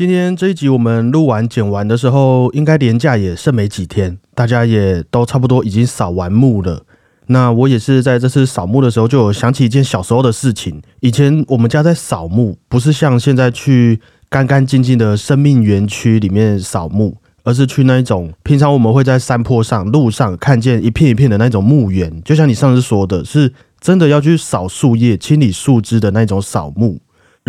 今天这一集我们录完剪完的时候，应该连假也剩没几天，大家也都差不多已经扫完墓了。那我也是在这次扫墓的时候，就有想起一件小时候的事情。以前我们家在扫墓，不是像现在去干干净净的生命园区里面扫墓，而是去那一种平常我们会在山坡上、路上看见一片一片的那种墓园。就像你上次说的，是真的要去扫树叶、清理树枝的那种扫墓。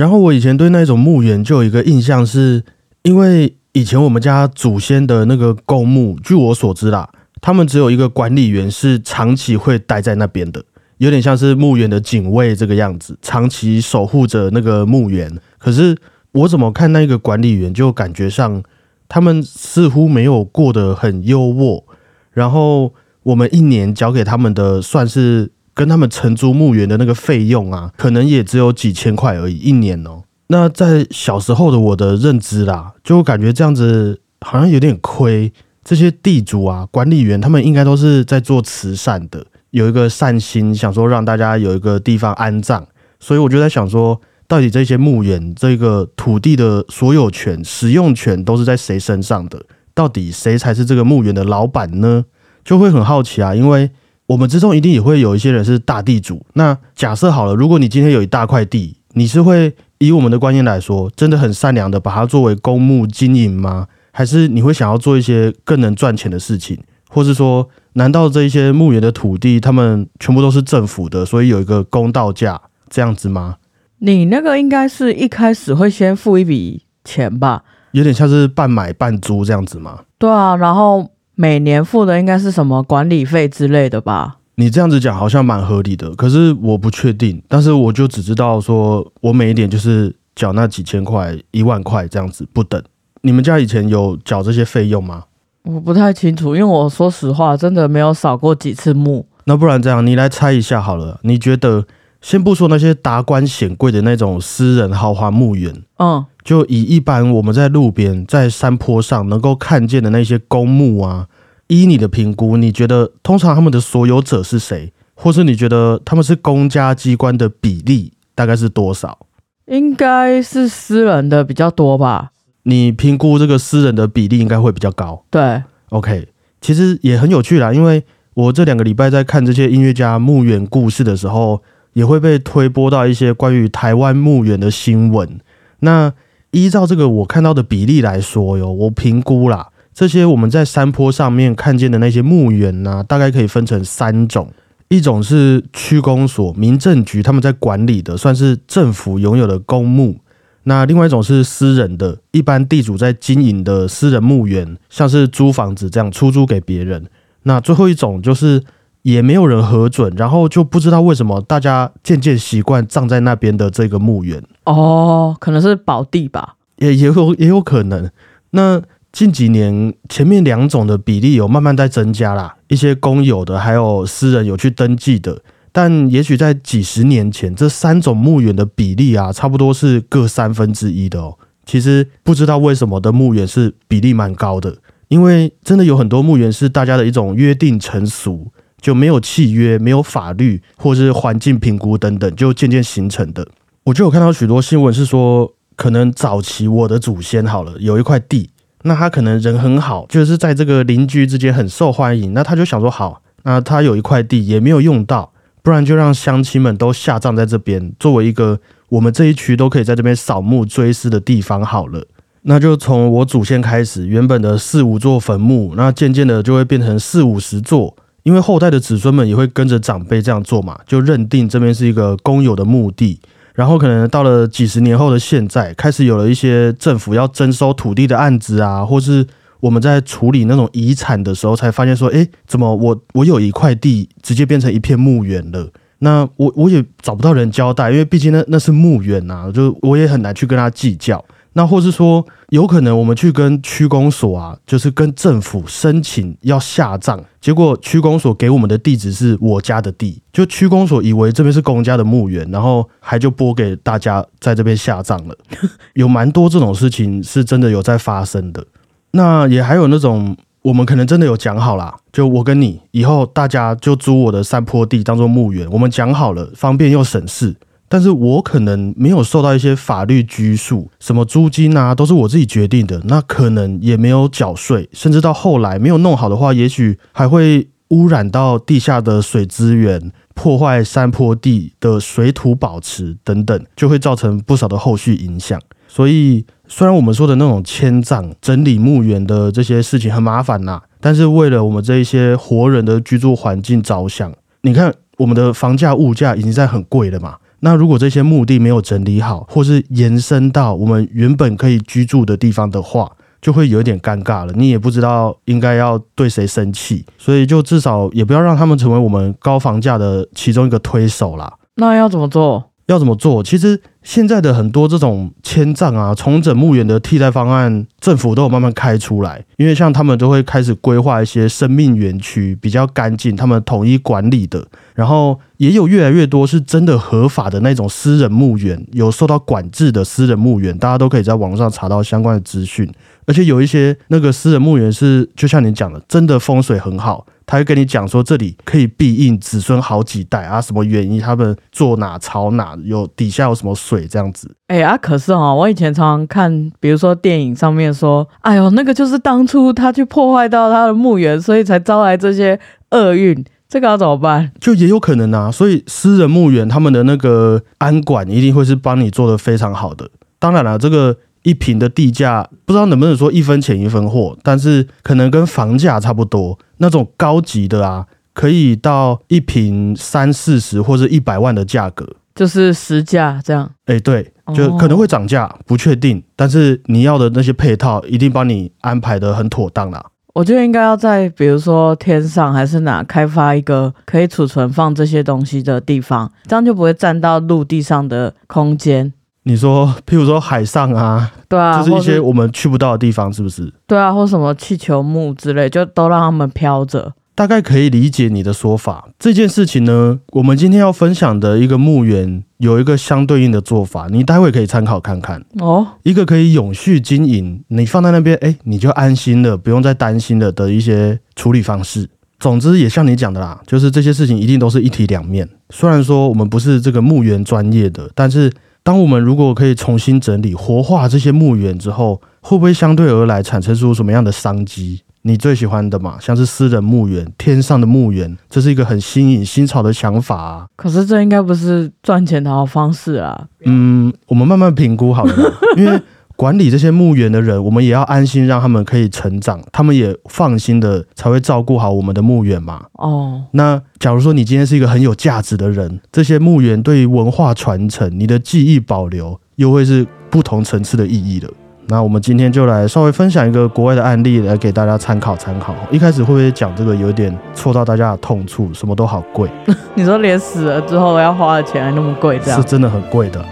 然后我以前对那种墓园就有一个印象，是因为以前我们家祖先的那个公墓，据我所知啦，他们只有一个管理员是长期会待在那边的，有点像是墓园的警卫这个样子，长期守护着那个墓园。可是我怎么看那个管理员，就感觉上他们似乎没有过得很优渥，然后我们一年交给他们的算是。跟他们承租墓园的那个费用啊，可能也只有几千块而已，一年哦。那在小时候的我的认知啦，就感觉这样子好像有点亏。这些地主啊、管理员，他们应该都是在做慈善的，有一个善心，想说让大家有一个地方安葬。所以我就在想说，到底这些墓园这个土地的所有权、使用权都是在谁身上的？到底谁才是这个墓园的老板呢？就会很好奇啊，因为。我们之中一定也会有一些人是大地主。那假设好了，如果你今天有一大块地，你是会以我们的观念来说，真的很善良的把它作为公墓经营吗？还是你会想要做一些更能赚钱的事情？或是说，难道这一些墓园的土地，他们全部都是政府的，所以有一个公道价这样子吗？你那个应该是一开始会先付一笔钱吧？有点像是半买半租这样子吗？对啊，然后。每年付的应该是什么管理费之类的吧？你这样子讲好像蛮合理的，可是我不确定。但是我就只知道说，我每一年就是缴那几千块、一万块这样子不等。你们家以前有缴这些费用吗？我不太清楚，因为我说实话，真的没有扫过几次墓。那不然这样，你来猜一下好了。你觉得，先不说那些达官显贵的那种私人豪华墓园，嗯。就以一般我们在路边、在山坡上能够看见的那些公墓啊，依你的评估，你觉得通常他们的所有者是谁？或是你觉得他们是公家机关的比例大概是多少？应该是私人的比较多吧？你评估这个私人的比例应该会比较高。对，OK，其实也很有趣啦，因为我这两个礼拜在看这些音乐家墓园故事的时候，也会被推播到一些关于台湾墓园的新闻。那依照这个我看到的比例来说哟，我评估啦，这些我们在山坡上面看见的那些墓园呢，大概可以分成三种：一种是区公所、民政局他们在管理的，算是政府拥有的公墓；那另外一种是私人的，一般地主在经营的私人墓园，像是租房子这样出租给别人；那最后一种就是也没有人核准，然后就不知道为什么大家渐渐习惯葬在那边的这个墓园。哦，可能是宝地吧，也也有也有可能。那近几年前面两种的比例有慢慢在增加啦，一些公有的还有私人有去登记的。但也许在几十年前，这三种墓园的比例啊，差不多是各三分之一的哦。其实不知道为什么的墓园是比例蛮高的，因为真的有很多墓园是大家的一种约定成俗，就没有契约、没有法律或是环境评估等等，就渐渐形成的。我就有看到许多新闻是说，可能早期我的祖先好了有一块地，那他可能人很好，就是在这个邻居之间很受欢迎，那他就想说好，那他有一块地也没有用到，不然就让乡亲们都下葬在这边，作为一个我们这一区都可以在这边扫墓追思的地方好了。那就从我祖先开始，原本的四五座坟墓，那渐渐的就会变成四五十座，因为后代的子孙们也会跟着长辈这样做嘛，就认定这边是一个公有的墓地。然后可能到了几十年后的现在，开始有了一些政府要征收土地的案子啊，或是我们在处理那种遗产的时候，才发现说，哎，怎么我我有一块地直接变成一片墓园了？那我我也找不到人交代，因为毕竟那那是墓园呐，就我也很难去跟他计较。那或是说，有可能我们去跟区公所啊，就是跟政府申请要下葬，结果区公所给我们的地址是我家的地，就区公所以为这边是公家的墓园，然后还就拨给大家在这边下葬了。有蛮多这种事情是真的有在发生的。那也还有那种，我们可能真的有讲好啦，就我跟你以后大家就租我的山坡地当做墓园，我们讲好了，方便又省事。但是我可能没有受到一些法律拘束，什么租金啊都是我自己决定的，那可能也没有缴税，甚至到后来没有弄好的话，也许还会污染到地下的水资源，破坏山坡地的水土保持等等，就会造成不少的后续影响。所以，虽然我们说的那种迁葬、整理墓园的这些事情很麻烦呐，但是为了我们这一些活人的居住环境着想，你看我们的房价、物价已经在很贵了嘛。那如果这些墓地没有整理好，或是延伸到我们原本可以居住的地方的话，就会有一点尴尬了。你也不知道应该要对谁生气，所以就至少也不要让他们成为我们高房价的其中一个推手啦。那要怎么做？要怎么做？其实现在的很多这种迁葬啊、重整墓园的替代方案，政府都有慢慢开出来。因为像他们都会开始规划一些生命园区，比较干净，他们统一管理的。然后也有越来越多是真的合法的那种私人墓园，有受到管制的私人墓园，大家都可以在网上查到相关的资讯。而且有一些那个私人墓园是，就像你讲的，真的风水很好。他会跟你讲说，这里可以庇应子孙好几代啊，什么原因？他们坐哪朝哪，有底下有什么水这样子。哎啊，可是哦，我以前常常看，比如说电影上面说，哎呦，那个就是当初他去破坏到他的墓园，所以才招来这些厄运。这个要怎么办？就也有可能啊。所以私人墓园他们的那个安管一定会是帮你做的非常好的。当然了，这个。一平的地价不知道能不能说一分钱一分货，但是可能跟房价差不多。那种高级的啊，可以到一瓶三四十或者一百万的价格，就是实价这样。哎，对，就可能会涨价，不确定。但是你要的那些配套，一定帮你安排的很妥当啦。我觉得应该要在比如说天上还是哪开发一个可以储存放这些东西的地方，这样就不会占到陆地上的空间。你说，譬如说海上啊，对啊，就是一些我们去不到的地方，是不是？对啊，或什么气球木之类，就都让他们飘着。大概可以理解你的说法。这件事情呢，我们今天要分享的一个墓园有一个相对应的做法，你待会可以参考看看哦。一个可以永续经营，你放在那边，哎，你就安心了，不用再担心了的一些处理方式。总之，也像你讲的啦，就是这些事情一定都是一体两面。虽然说我们不是这个墓园专业的，但是。当我们如果可以重新整理、活化这些墓园之后，会不会相对而来产生出什么样的商机？你最喜欢的嘛，像是私人墓园、天上的墓园，这是一个很新颖、新潮的想法啊。可是这应该不是赚钱的好方式啊。嗯，我们慢慢评估好了，因为。管理这些墓园的人，我们也要安心，让他们可以成长，他们也放心的才会照顾好我们的墓园嘛。哦，那假如说你今天是一个很有价值的人，这些墓园对于文化传承、你的记忆保留，又会是不同层次的意义了。那我们今天就来稍微分享一个国外的案例，来给大家参考参考。一开始会不会讲这个有点戳到大家的痛处？什么都好贵，你说连死了之后要花的钱还那么贵，这样是真的很贵的。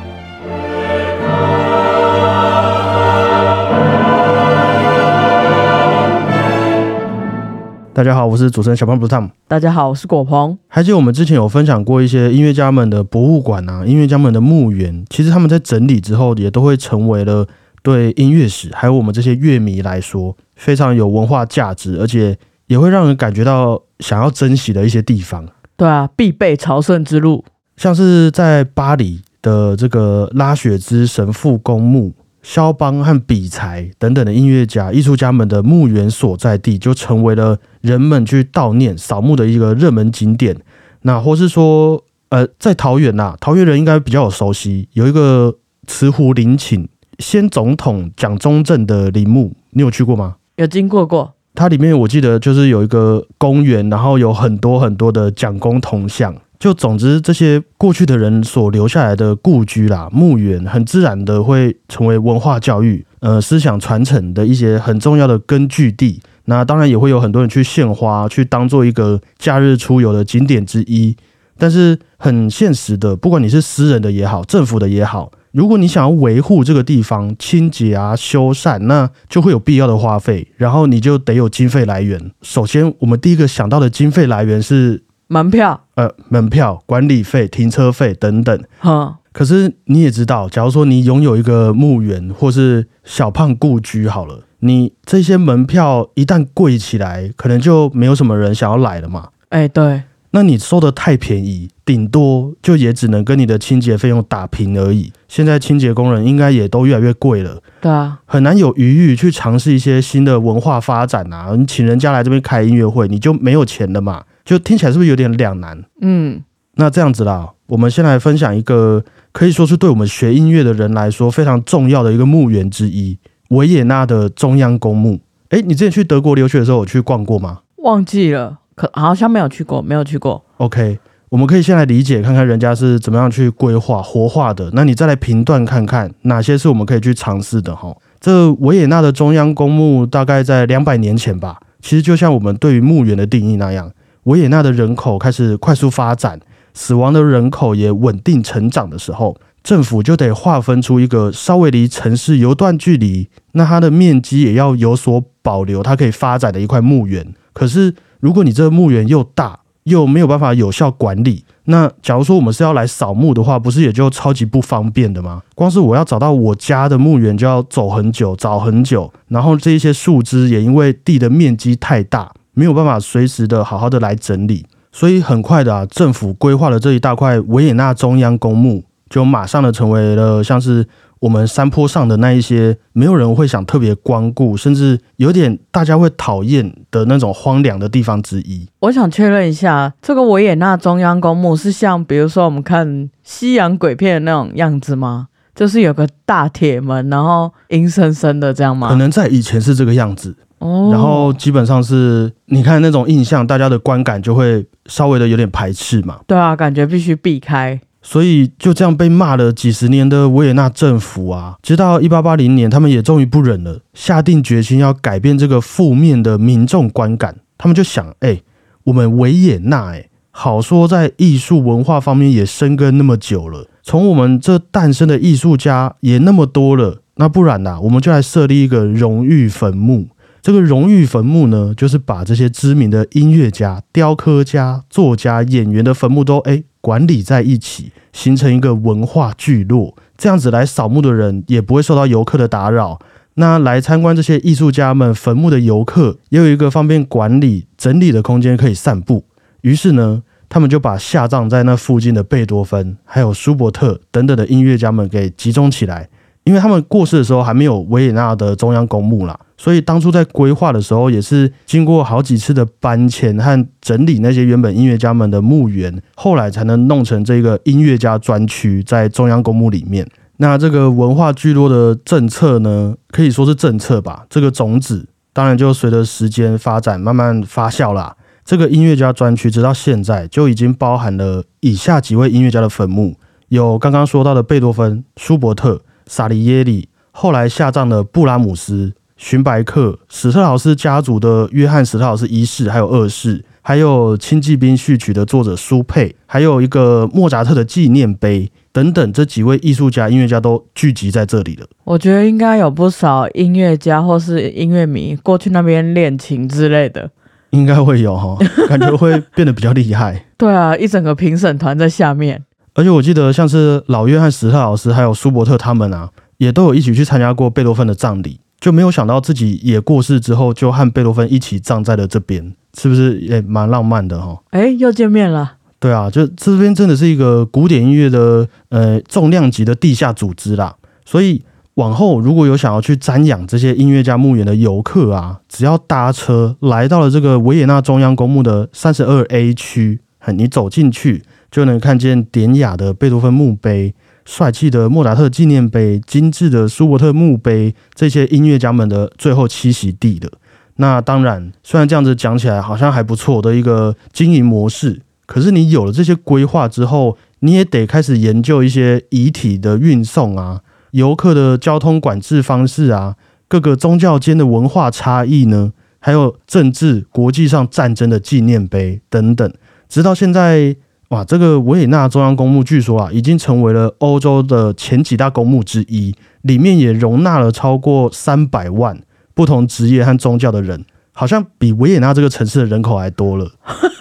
大家好，我是主持人小胖，不是 Tom。大家好，我是果鹏。还记得我们之前有分享过一些音乐家们的博物馆啊，音乐家们的墓园，其实他们在整理之后，也都会成为了对音乐史还有我们这些乐迷来说非常有文化价值，而且也会让人感觉到想要珍惜的一些地方。对啊，必备朝圣之路，像是在巴黎的这个拉雪兹神父公墓。肖邦和比才等等的音乐家、艺术家们的墓园所在地，就成为了人们去悼念、扫墓的一个热门景点。那或是说，呃，在桃园呐，桃园人应该比较有熟悉，有一个慈湖陵寝，先总统蒋中正的陵墓，你有去过吗？有经过过。它里面我记得就是有一个公园，然后有很多很多的蒋公铜像。就总之，这些过去的人所留下来的故居啦、墓园，很自然的会成为文化教育、呃思想传承的一些很重要的根据地。那当然也会有很多人去献花，去当做一个假日出游的景点之一。但是很现实的，不管你是私人的也好，政府的也好，如果你想要维护这个地方、清洁啊、修缮，那就会有必要的花费，然后你就得有经费来源。首先，我们第一个想到的经费来源是。门票，呃，门票、管理费、停车费等等。哈，可是你也知道，假如说你拥有一个墓园或是小胖故居，好了，你这些门票一旦贵起来，可能就没有什么人想要来了嘛。哎，对，那你收的太便宜，顶多就也只能跟你的清洁费用打平而已。现在清洁工人应该也都越来越贵了，对啊，很难有余裕去尝试一些新的文化发展啊。你请人家来这边开音乐会，你就没有钱了嘛？就听起来是不是有点两难？嗯，那这样子啦，我们先来分享一个可以说是对我们学音乐的人来说非常重要的一个墓园之一——维也纳的中央公墓。诶，你之前去德国留学的时候，有去逛过吗忘记了，可好像没有去过，没有去过。？OK，我们可以先来理解看看人家是怎么样去规划活化的，那你再来评断看看哪些是我们可以去尝试的哈。这维也纳的中央公墓大概在两百年前吧，其实就像我们对于墓园的定义那样，维也纳的人口开始快速发展，死亡的人口也稳定成长的时候，政府就得划分出一个稍微离城市有段距离，那它的面积也要有所保留，它可以发展的一块墓园。可是如果你这个墓园又大，又没有办法有效管理，那假如说我们是要来扫墓的话，不是也就超级不方便的吗？光是我要找到我家的墓园就要走很久，找很久，然后这一些树枝也因为地的面积太大，没有办法随时的好好的来整理，所以很快的啊，政府规划了这一大块维也纳中央公墓，就马上的成为了像是我们山坡上的那一些没有人会想特别光顾，甚至有点大家会讨厌的那种荒凉的地方之一。我想确认一下，这个维也纳中央公墓是像比如说我们看西洋鬼片的那种样子吗？就是有个大铁门，然后阴森森的这样吗？可能在以前是这个样子，哦，然后基本上是你看那种印象，大家的观感就会稍微的有点排斥嘛。对啊，感觉必须避开。所以就这样被骂了几十年的维也纳政府啊，直到一八八零年，他们也终于不忍了，下定决心要改变这个负面的民众观感。他们就想，哎、我们维也纳，哎，好说在艺术文化方面也深耕那么久了，从我们这诞生的艺术家也那么多了，那不然呐、我们就来设立一个荣誉坟墓。这个荣誉坟墓呢，就是把这些知名的音乐家、雕刻家、作家、演员的坟墓都哎管理在一起，形成一个文化聚落。这样子来扫墓的人也不会受到游客的打扰。那来参观这些艺术家们坟墓的游客，也有一个方便管理、整理的空间可以散步。于是呢，他们就把下葬在那附近的贝多芬、还有舒伯特等等的音乐家们给集中起来。因为他们过世的时候还没有维也纳的中央公墓啦，所以当初在规划的时候也是经过好几次的搬迁和整理那些原本音乐家们的墓园，后来才能弄成这个音乐家专区在中央公墓里面。那这个文化聚落的政策呢，可以说是政策吧。这个种子当然就随着时间发展慢慢发酵啦。这个音乐家专区直到现在就已经包含了以下几位音乐家的坟墓，有刚刚说到的贝多芬、舒伯特、萨里耶里，后来下葬的布拉姆斯、荀白克、史特劳斯家族的约翰史特劳斯一世还有二世，还有《轻骑兵序曲》的作者苏佩，还有一个莫扎特的纪念碑等等，这几位艺术家、音乐家都聚集在这里了。我觉得应该有不少音乐家或是音乐迷过去那边练琴之类的。应该会有哈，感觉会变得比较厉害。对啊，一整个评审团在下面。而且我记得像是老约翰史特老师还有舒伯特他们啊，也都有一起去参加过贝多芬的葬礼，就没有想到自己也过世之后，就和贝多芬一起葬在了这边，是不是也蛮浪漫的哈？哎，又见面了。对啊，就这边真的是一个古典音乐的呃重量级的地下组织啦，所以往后如果有想要去瞻仰这些音乐家墓园的游客啊，只要搭车来到了这个维也纳中央公墓的三十二 A 区，你走进去就能看见典雅的贝多芬墓碑、帅气的莫扎特纪念碑、精致的舒伯特墓碑，这些音乐家们的最后栖息地了。那当然，虽然这样子讲起来好像还不错的一个经营模式，可是你有了这些规划之后，你也得开始研究一些遗体的运送啊、游客的交通管制方式啊、各个宗教间的文化差异呢，还有政治、国际上战争的纪念碑等等。直到现在，哇，这个维也纳中央公墓据说啊，已经成为了欧洲的前几大公墓之一，里面也容纳了超过三百万不同职业和宗教的人。好像比维也纳这个城市的人口还多了，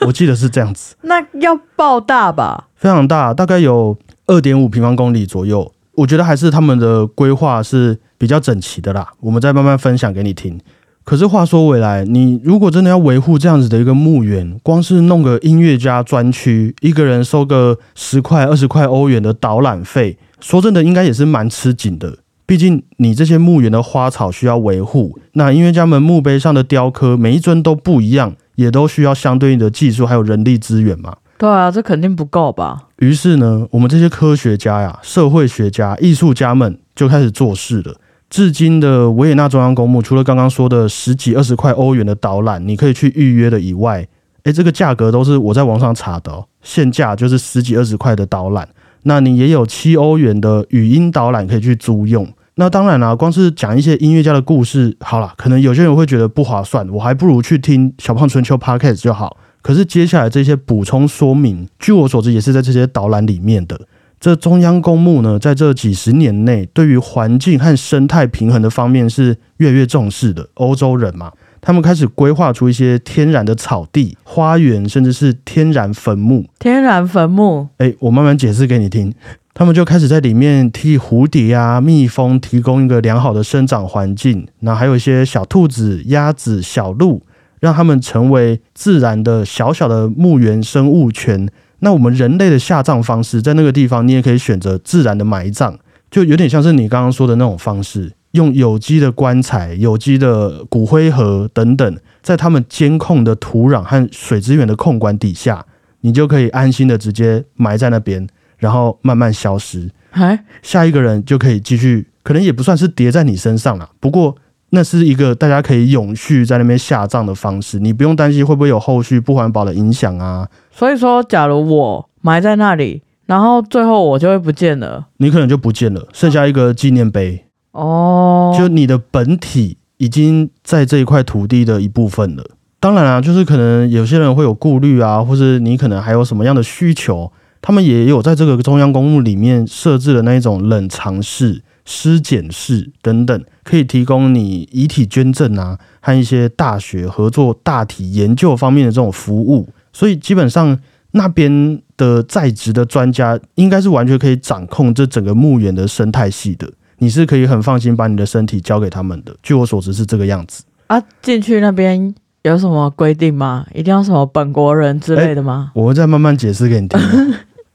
我记得是这样子。那要爆大吧？非常大，大概有二点五平方公里左右。我觉得还是他们的规划是比较整齐的啦。我们再慢慢分享给你听。可是话说回来，你如果真的要维护这样子的一个墓园，光是弄个音乐家专区，一个人收个十块、二十块欧元的导览费，说真的，应该也是蛮吃紧的。毕竟你这些墓园的花草需要维护，那音乐家们墓碑上的雕刻，每一尊都不一样，也都需要相对应的技术还有人力资源嘛。对啊，这肯定不够吧？于是呢，我们这些科学家呀、社会学家、艺术家们就开始做事了。至今的维也纳中央公墓，除了刚刚说的十几二十块欧元的导览，你可以去预约的以外，诶，这个价格都是我在网上查的哦，现价就是十几二十块的导览。那你也有七欧元的语音导览可以去租用。那当然啦、光是讲一些音乐家的故事，好啦，可能有些人会觉得不划算，我还不如去听小胖春秋 podcast 就好。可是接下来这些补充说明，据我所知也是在这些导览里面的。这中央公墓呢，在这几十年内，对于环境和生态平衡的方面是越来越重视的。欧洲人嘛，他们开始规划出一些天然的草地、花园，甚至是天然坟墓。天然坟墓，哎，我慢慢解释给你听。他们就开始在里面替蝴蝶啊、蜜蜂提供一个良好的生长环境，那还有一些小兔子、鸭子、小鹿，让他们成为自然的小小的墓园生物圈。那我们人类的下葬方式，在那个地方，你也可以选择自然的埋葬，就有点像是你刚刚说的那种方式，用有机的棺材、有机的骨灰盒等等，在他们监控的土壤和水资源的控管底下，你就可以安心的直接埋在那边，然后慢慢消失。哎，下一个人就可以继续，可能也不算是叠在你身上了，不过那是一个大家可以永续在那边下葬的方式，你不用担心会不会有后续不环保的影响啊。所以说，假如我埋在那里，然后最后我就会不见了。你可能就不见了，剩下一个纪念碑，哦，就你的本体已经在这一块土地的一部分了。当然啊，就是可能有些人会有顾虑啊，或是你可能还有什么样的需求，他们也有在这个中央公墓里面设置的那一种冷藏室、尸检室等等，可以提供你遗体捐赠啊，和一些大学合作大体研究方面的这种服务。所以基本上那边的在职的专家应该是完全可以掌控这整个墓园的生态系的。你是可以很放心把你的身体交给他们的。据我所知是这个样子。啊，进去那边有什么规定吗？一定要什么本国人之类的吗？我会再慢慢解释给你听。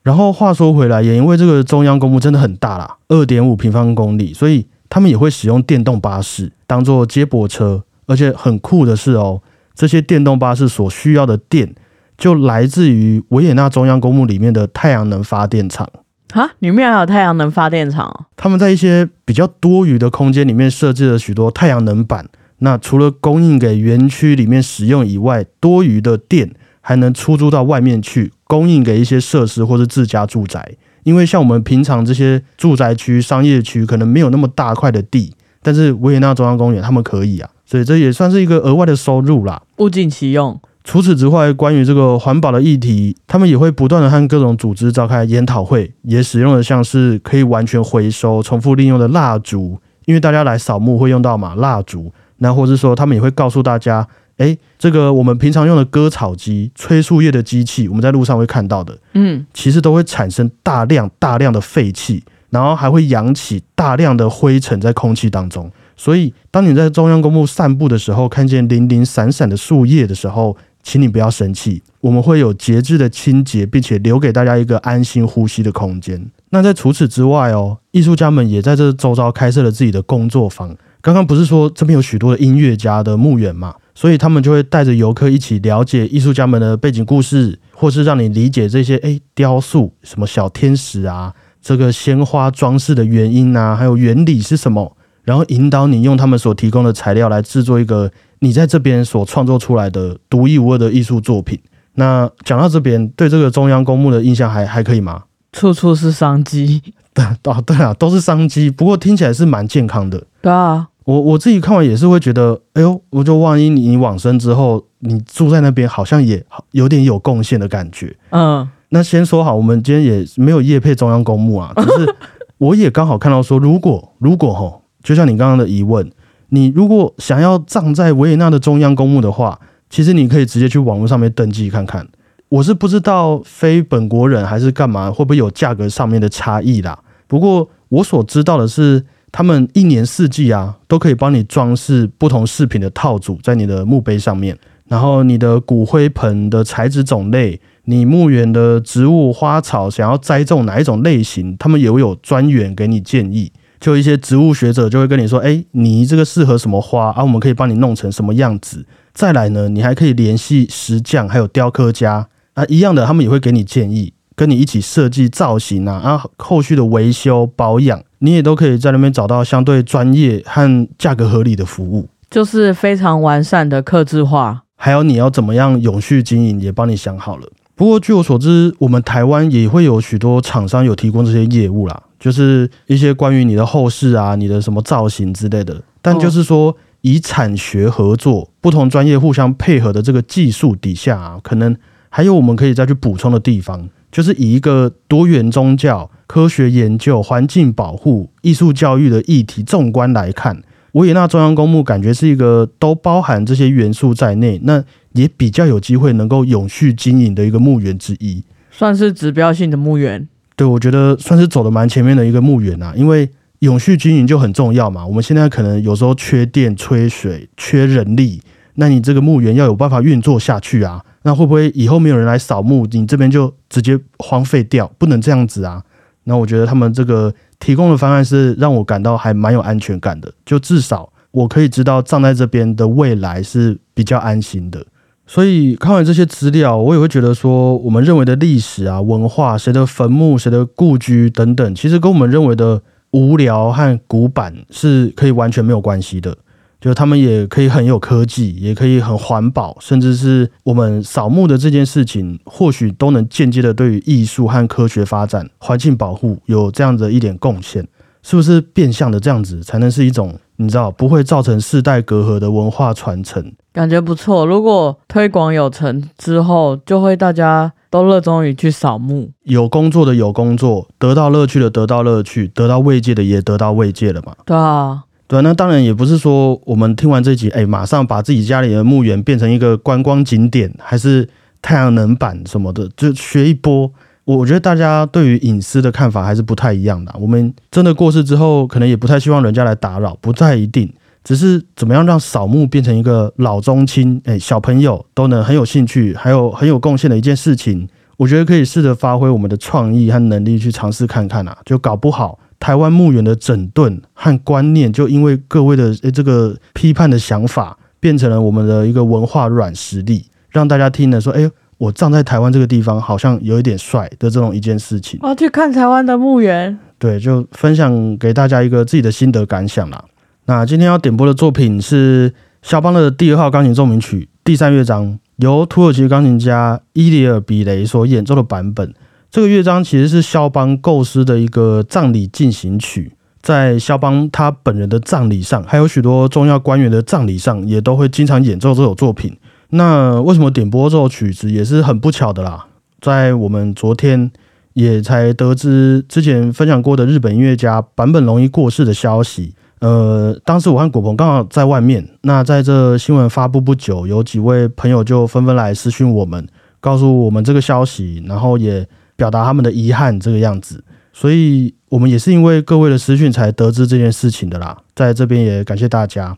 然后话说回来，也因为这个中央公墓真的很大啦，二点五平方公里，所以他们也会使用电动巴士当做接驳车。而且很酷的是哦，这些电动巴士所需要的电，就来自于维也纳中央公墓里面的太阳能发电厂。哈，里面还有太阳能发电厂哦。他们在一些比较多余的空间里面设置了许多太阳能板。那除了供应给园区里面使用以外，多余的电还能出租到外面去，供应给一些设施或是自家住宅。因为像我们平常这些住宅区、商业区可能没有那么大块的地，但是维也纳中央公园他们可以啊，所以这也算是一个额外的收入啦。物尽其用。除此之外，关于这个环保的议题，他们也会不断的和各种组织召开研讨会，也使用的像是可以完全回收、重复利用的蜡烛，因为大家来扫墓会用到嘛蜡烛，那或是说他们也会告诉大家，诶，这个我们平常用的割草机、吹树叶的机器，我们在路上会看到的，嗯，其实都会产生大量大量的废气，然后还会扬起大量的灰尘在空气当中。所以，当你在中央公墓散步的时候，看见零零散散的树叶的时候，请你不要生气，我们会有节制的清洁，并且留给大家一个安心呼吸的空间。那在除此之外哦，艺术家们也在这周遭开设了自己的工作坊。刚刚不是说这边有许多的音乐家的墓园嘛，所以他们就会带着游客一起了解艺术家们的背景故事，或是让你理解这些诶雕塑什么小天使啊，这个鲜花装饰的原因啊，还有原理是什么，然后引导你用他们所提供的材料来制作一个你在这边所创作出来的独一无二的艺术作品。那讲到这边，对这个中央公墓的印象还还可以吗？处处是商机。对啊，对啊，都是商机，不过听起来是蛮健康的。对啊，我我自己看完也是会觉得，哎呦，我就万一你往生之后，你住在那边，好像也好有点有贡献的感觉。嗯，那先说好，我们今天也没有夜配中央公墓啊，只是我也刚好看到说，如果如果吼，就像你刚刚的疑问，你如果想要葬在维也纳的中央公墓的话，其实你可以直接去网络上面登记看看。我是不知道非本国人还是干嘛，会不会有价格上面的差异啦？不过我所知道的是，他们一年四季啊，都可以帮你装饰不同饰品的套组在你的墓碑上面。然后你的骨灰盆的材质种类，你墓园的植物花草想要栽种哪一种类型，他们也会有专员给你建议。就一些植物学者就会跟你说，哎，你这个适合什么花啊？我们可以帮你弄成什么样子。再来呢，你还可以联系石匠还有雕刻家啊，一样的，他们也会给你建议，跟你一起设计造型啊，啊，后续的维修保养，你也都可以在那边找到相对专业和价格合理的服务，就是非常完善的刻字化。还有你要怎么样永续经营，也帮你想好了。不过据我所知，我们台湾也会有许多厂商有提供这些业务啦，就是一些关于你的后事啊、你的什么造型之类的。但就是说，以产学合作，不同专业互相配合的这个技术底下啊，可能还有我们可以再去补充的地方，就是以一个多元宗教、科学研究、环境保护、艺术教育的议题纵观来看。维也纳中央公墓感觉是一个都包含这些元素在内，那也比较有机会能够永续经营的一个墓园之一，算是指标性的墓园。对，我觉得算是走的蛮前面的一个墓园啊，因为永续经营就很重要嘛。我们现在可能有时候缺电、缺水、缺人力，那你这个墓园要有办法运作下去啊，那会不会以后没有人来扫墓，你这边就直接荒废掉？不能这样子啊。那我觉得他们这个。提供的方案是让我感到还蛮有安全感的，就至少我可以知道葬在这边的未来是比较安心的。所以看完这些资料，我也会觉得说，我们认为的历史啊、文化、谁的坟墓、谁的故居等等，其实跟我们认为的无聊和古板是可以完全没有关系的。就他们也可以很有科技，也可以很环保，甚至是我们扫墓的这件事情，或许都能间接的对于艺术和科学发展、环境保护有这样的一点贡献，是不是变相的这样子才能是一种你知道不会造成世代隔阂的文化传承？感觉不错。如果推广有成之后，就会大家都热衷于去扫墓，有工作的有工作，得到乐趣的得到乐趣，得到慰藉的也得到慰藉了嘛？对啊。对，那当然也不是说我们听完这集，哎，马上把自己家里的墓园变成一个观光景点，还是太阳能板什么的，就学一波。我我觉得大家对于隐私的看法还是不太一样的。我们真的过世之后，可能也不太希望人家来打扰，不太一定。只是怎么样让扫墓变成一个老中青，哎，小朋友都能很有兴趣，还有很有贡献的一件事情，我觉得可以试着发挥我们的创意和能力去尝试看看啊，就搞不好。台湾墓园的整顿和观念，就因为各位的诶这个批判的想法，变成了我们的一个文化软实力，让大家听了说：“哎，我葬在台湾这个地方，好像有一点帅的这种一件事情。”我要去看台湾的墓园。对，就分享给大家一个自己的心得感想啦。那今天要点播的作品是肖邦的第二号钢琴奏鸣曲第三乐章，由土耳其钢琴家伊里尔比雷所演奏的版本。这个乐章其实是肖邦构思的一个葬礼进行曲，在肖邦他本人的葬礼上，还有许多重要官员的葬礼上，也都会经常演奏这首作品。那为什么点播这首曲子也是很不巧的啦？在我们昨天也才得知之前分享过的日本音乐家坂本龙一过世的消息。呃，当时我和果鹏刚好在外面，那在这新闻发布不久，有几位朋友就纷纷来私讯我们，告诉我们这个消息，然后也。表达他们的遗憾这个样子，所以我们也是因为各位的私讯才得知这件事情的啦。在这边也感谢大家。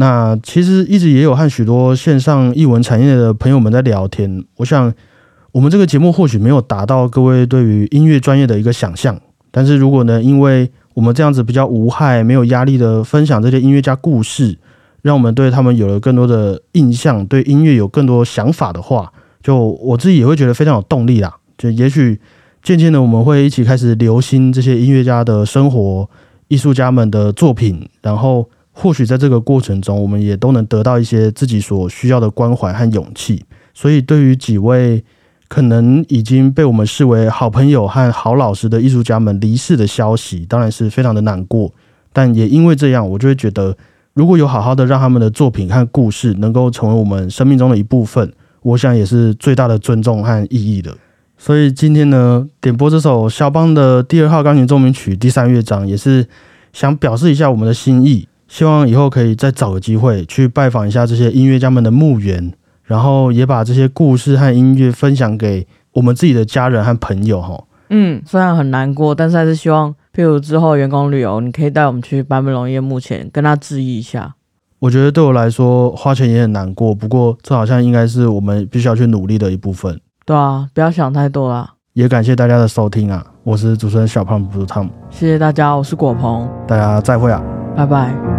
那其实一直也有和许多线上译文产业的朋友们在聊天。我想我们这个节目或许没有达到各位对于音乐专业的一个想象，但是如果呢，因为我们这样子比较无害、没有压力的分享这些音乐家故事，让我们对他们有了更多的印象，对音乐有更多想法的话，就我自己也会觉得非常有动力啦。就也许渐渐的，我们会一起开始留心这些音乐家的生活、艺术家们的作品，然后或许在这个过程中，我们也都能得到一些自己所需要的关怀和勇气。所以，对于几位可能已经被我们视为好朋友和好老师的艺术家们离世的消息，当然是非常的难过。但也因为这样，我就会觉得，如果有好好的让他们的作品和故事能够成为我们生命中的一部分，我想也是最大的尊重和意义的。所以今天呢，点播这首肖邦的第二号钢琴奏鸣曲第三乐章，也是想表示一下我们的心意。希望以后可以再找个机会去拜访一下这些音乐家们的墓园，然后也把这些故事和音乐分享给我们自己的家人和朋友。哈，嗯，虽然很难过，但是还是希望。譬如之后员工旅游，你可以带我们去坂本龙一墓前跟他致意一下。我觉得对我来说花钱也很难过，不过这好像应该是我们必须要去努力的一部分。对啊，不要想太多啦。也感谢大家的收听啊，我是主持人小胖不是汤姆，谢谢大家，我是果鹏，大家再会啊，拜拜。